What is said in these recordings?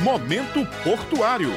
Momento Portuário.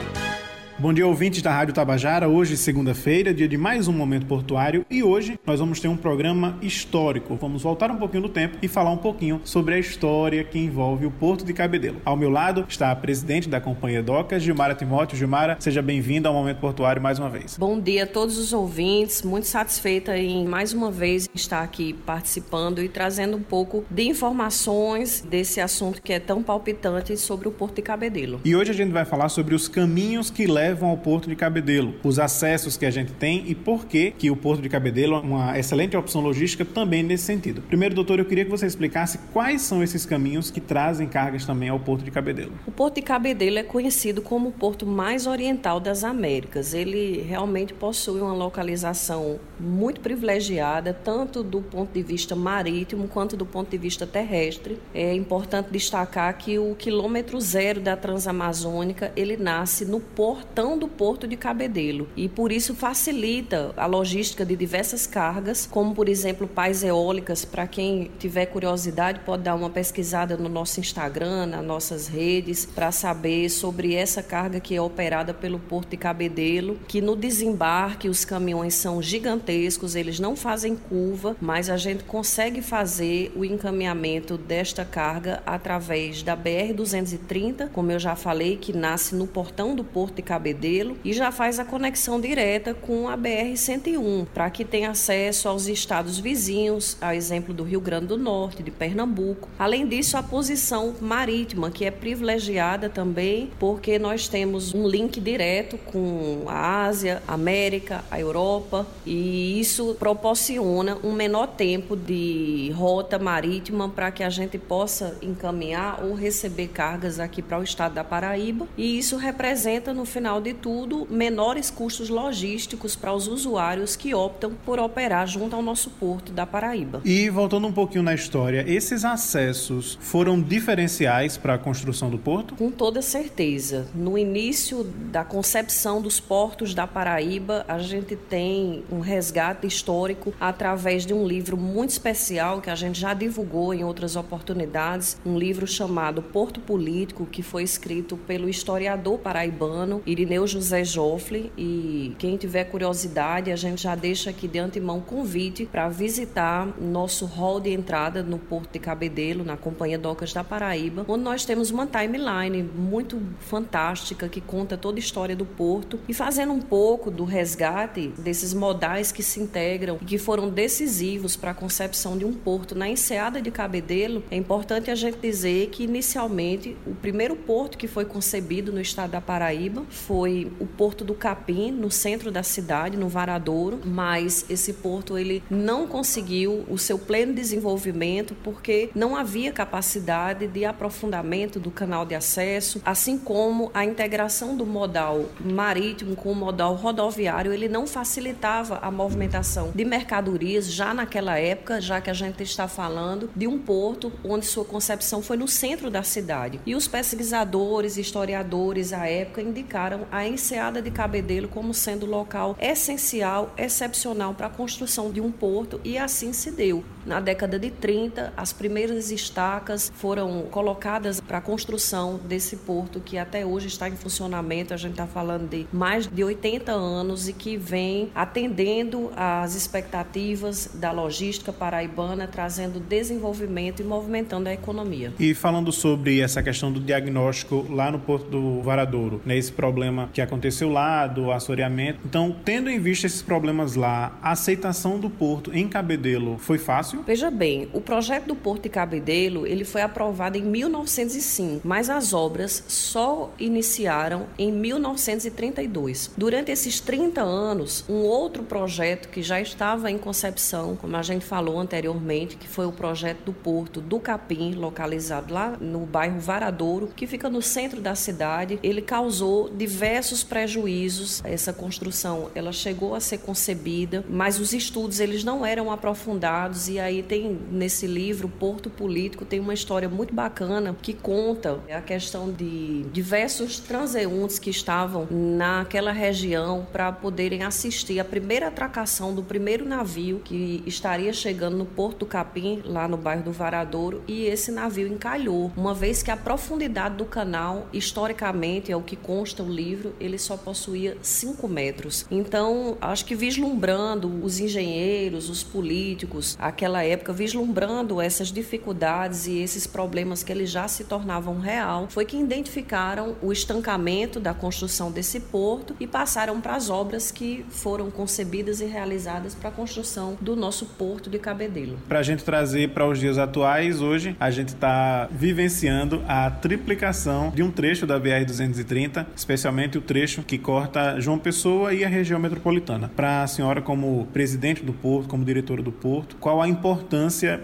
Bom dia, ouvintes da Rádio Tabajara. Hoje, segunda-feira, dia de mais um Momento Portuário. E hoje nós vamos ter um programa histórico. Vamos voltar um pouquinho no tempo e falar um pouquinho sobre a história que envolve o Porto de Cabedelo. Ao meu lado está a presidente da Companhia Docas, Gilmara Timóteo. Gilmara, seja bem-vinda ao Momento Portuário mais uma vez. Bom dia a todos os ouvintes. Muito satisfeita em mais uma vez estar aqui participando e trazendo um pouco de informações desse assunto que é tão palpitante sobre o Porto de Cabedelo. E hoje a gente vai falar sobre os caminhos que levam levam ao Porto de Cabedelo, os acessos que a gente tem e por que que o Porto de Cabedelo é uma excelente opção logística também nesse sentido. Primeiro, doutor, eu queria que você explicasse quais são esses caminhos que trazem cargas também ao Porto de Cabedelo. O Porto de Cabedelo é conhecido como o porto mais oriental das Américas. Ele realmente possui uma localização muito privilegiada, tanto do ponto de vista marítimo quanto do ponto de vista terrestre. É importante destacar que o quilômetro zero da Transamazônica ele nasce no porto portão do Porto de Cabedelo e por isso facilita a logística de diversas cargas, como por exemplo pais eólicas. Para quem tiver curiosidade, pode dar uma pesquisada no nosso Instagram, nas nossas redes, para saber sobre essa carga que é operada pelo Porto de Cabedelo, que no desembarque os caminhões são gigantescos, eles não fazem curva, mas a gente consegue fazer o encaminhamento desta carga através da BR 230, como eu já falei, que nasce no portão do Porto de Cabedelo Cabedelo e já faz a conexão direta com a BR-101, para que tenha acesso aos estados vizinhos, a exemplo do Rio Grande do Norte, de Pernambuco. Além disso, a posição marítima, que é privilegiada também, porque nós temos um link direto com a Ásia, a América, a Europa, e isso proporciona um menor tempo de rota marítima para que a gente possa encaminhar ou receber cargas aqui para o estado da Paraíba, e isso representa no final final de tudo, menores custos logísticos para os usuários que optam por operar junto ao nosso porto da Paraíba. E voltando um pouquinho na história, esses acessos foram diferenciais para a construção do porto? Com toda certeza. No início da concepção dos portos da Paraíba, a gente tem um resgate histórico através de um livro muito especial que a gente já divulgou em outras oportunidades, um livro chamado Porto Político, que foi escrito pelo historiador paraibano Irineu José Joffre e quem tiver curiosidade, a gente já deixa aqui de antemão convite para visitar nosso hall de entrada no Porto de Cabedelo, na Companhia Docas da Paraíba, onde nós temos uma timeline muito fantástica que conta toda a história do porto e fazendo um pouco do resgate desses modais que se integram e que foram decisivos para a concepção de um porto na enseada de Cabedelo. É importante a gente dizer que inicialmente o primeiro porto que foi concebido no estado da Paraíba foi o Porto do Capim, no centro da cidade, no Varadouro, mas esse porto ele não conseguiu o seu pleno desenvolvimento porque não havia capacidade de aprofundamento do canal de acesso, assim como a integração do modal marítimo com o modal rodoviário, ele não facilitava a movimentação de mercadorias já naquela época, já que a gente está falando de um porto onde sua concepção foi no centro da cidade. E os pesquisadores, historiadores à época indicaram a enseada de Cabedelo como sendo local essencial, excepcional para a construção de um porto e assim se deu. Na década de 30, as primeiras estacas foram colocadas para a construção desse porto que até hoje está em funcionamento. A gente está falando de mais de 80 anos e que vem atendendo às expectativas da logística paraibana, trazendo desenvolvimento e movimentando a economia. E falando sobre essa questão do diagnóstico lá no Porto do Varadouro, né, esse problema que aconteceu lá, do assoreamento. Então, tendo em vista esses problemas lá, a aceitação do porto em Cabedelo foi fácil? Veja bem, o projeto do Porto de Cabedelo ele foi aprovado em 1905, mas as obras só iniciaram em 1932. Durante esses 30 anos, um outro projeto que já estava em concepção, como a gente falou anteriormente, que foi o projeto do Porto do Capim, localizado lá no bairro Varadouro, que fica no centro da cidade, ele causou diversos prejuízos. Essa construção, ela chegou a ser concebida, mas os estudos eles não eram aprofundados e aí tem nesse livro Porto Político tem uma história muito bacana que conta a questão de diversos transeuntes que estavam naquela região para poderem assistir a primeira atracação do primeiro navio que estaria chegando no Porto do Capim, lá no bairro do Varadouro, e esse navio encalhou, uma vez que a profundidade do canal, historicamente, é o que consta o livro, ele só possuía 5 metros. Então, acho que vislumbrando os engenheiros, os políticos, aquela época, vislumbrando essas dificuldades e esses problemas que eles já se tornavam real, foi que identificaram o estancamento da construção desse porto e passaram para as obras que foram concebidas e realizadas para a construção do nosso porto de Cabedelo. Para a gente trazer para os dias atuais, hoje a gente está vivenciando a triplicação de um trecho da BR-230, especialmente o trecho que corta João Pessoa e a região metropolitana. Para a senhora, como presidente do porto, como diretora do porto, qual a importância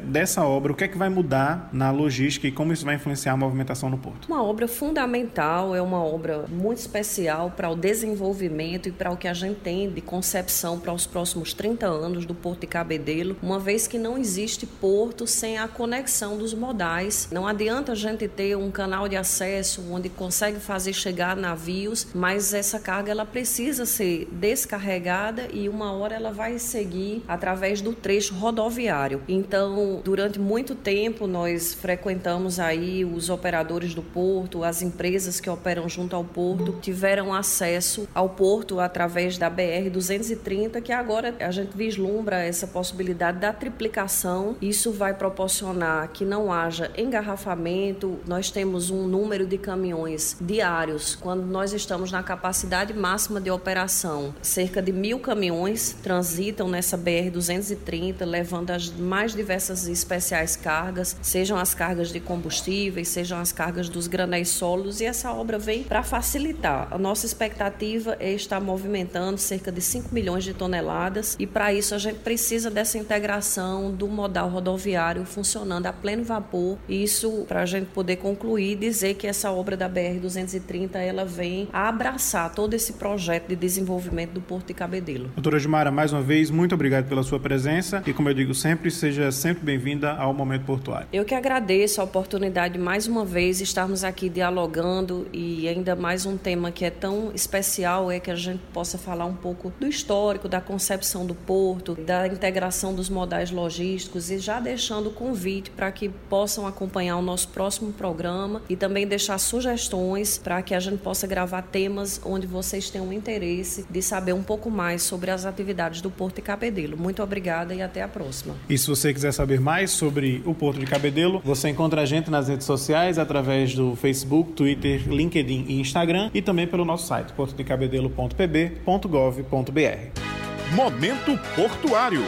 dessa obra? O que é que vai mudar na logística e como isso vai influenciar a movimentação no porto? Uma obra fundamental, é uma obra muito especial para o desenvolvimento e para o que a gente tem de concepção para os próximos 30 anos do Porto de Cabedelo, uma vez que não existe porto sem a conexão dos modais. Não adianta a gente ter um canal de acesso onde consegue fazer chegar navios, mas essa carga ela precisa ser descarregada e uma hora ela vai seguir através do trecho rodoviário. Então, durante muito tempo nós frequentamos aí os operadores do porto, as empresas que operam junto ao porto, tiveram acesso ao porto através da BR 230, que agora a gente vislumbra essa possibilidade da triplicação. Isso vai proporcionar que não haja engarrafamento. Nós temos um número de caminhões diários quando nós estamos na capacidade máxima de operação. Cerca de mil caminhões transitam nessa BR 230, levando as mais diversas e especiais cargas, sejam as cargas de combustíveis, sejam as cargas dos granéis sólidos, e essa obra vem para facilitar. A nossa expectativa é estar movimentando cerca de 5 milhões de toneladas, e para isso a gente precisa dessa integração do modal rodoviário funcionando a pleno vapor. Isso para a gente poder concluir dizer que essa obra da BR 230 ela vem a abraçar todo esse projeto de desenvolvimento do Porto de Cabedelo. Doutora Gilmara, mais uma vez, muito obrigado pela sua presença e, como eu digo sempre, seja sempre bem-vinda ao Momento Portuário. Eu que agradeço a oportunidade de mais uma vez estarmos aqui dialogando e ainda mais um tema que é tão especial é que a gente possa falar um pouco do histórico, da concepção do porto, da integração dos modais logísticos e já deixando o convite para que possam acompanhar o nosso próximo programa e também deixar sugestões para que a gente possa gravar temas onde vocês tenham interesse de saber um pouco mais sobre as atividades do Porto de Cabedelo. Muito obrigada e até a próxima. E se você quiser saber mais sobre o Porto de Cabedelo, você encontra a gente nas redes sociais através do Facebook, Twitter, LinkedIn e Instagram e também pelo nosso site portodecabedelo.pb.gov.br. Momento Portuário.